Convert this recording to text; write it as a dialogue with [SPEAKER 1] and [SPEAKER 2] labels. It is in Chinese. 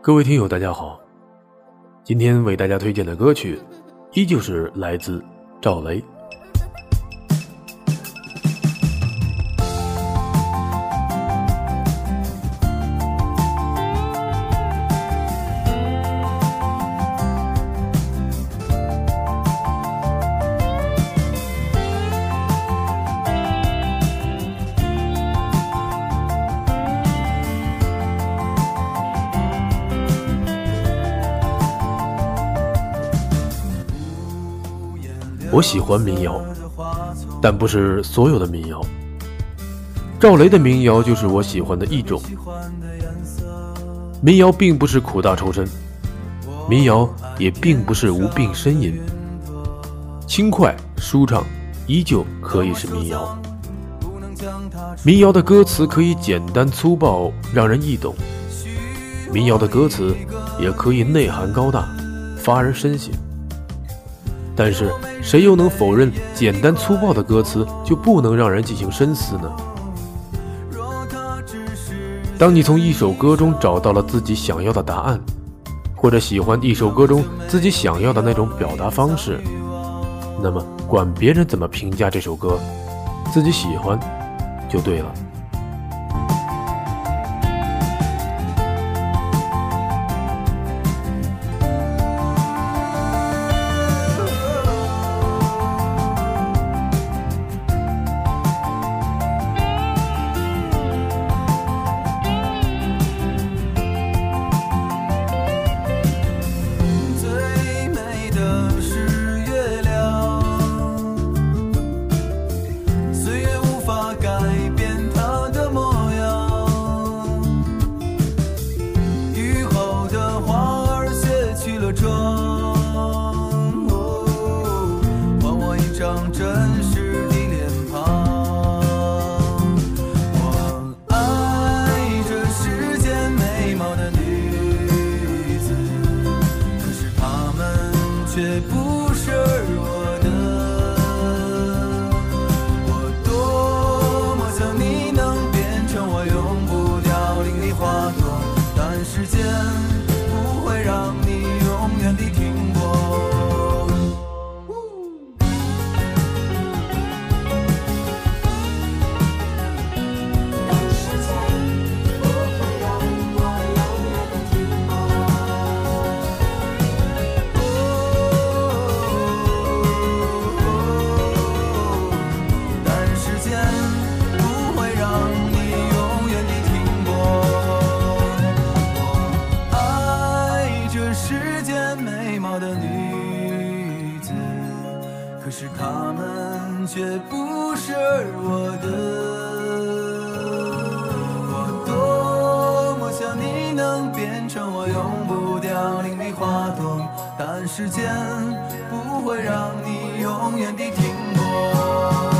[SPEAKER 1] 各位听友，大家好，今天为大家推荐的歌曲，依旧是来自赵雷。我喜欢民谣，但不是所有的民谣。赵雷的民谣就是我喜欢的一种。民谣并不是苦大仇深，民谣也并不是无病呻吟，轻快舒畅，依旧可以是民谣。民谣的歌词可以简单粗暴，让人易懂；民谣的歌词也可以内涵高大，发人深省。但是，谁又能否认简单粗暴的歌词就不能让人进行深思呢？当你从一首歌中找到了自己想要的答案，或者喜欢一首歌中自己想要的那种表达方式，那么管别人怎么评价这首歌，自己喜欢就对了。
[SPEAKER 2] 妆哦还我一张真实的脸庞我爱这世间美貌的女子可是她们却不是我的我多么想你能变成我永不凋零的花朵但时间他们却不是我的，我多么想你能变成我永不凋零的花朵，但时间不会让你永远的停泊。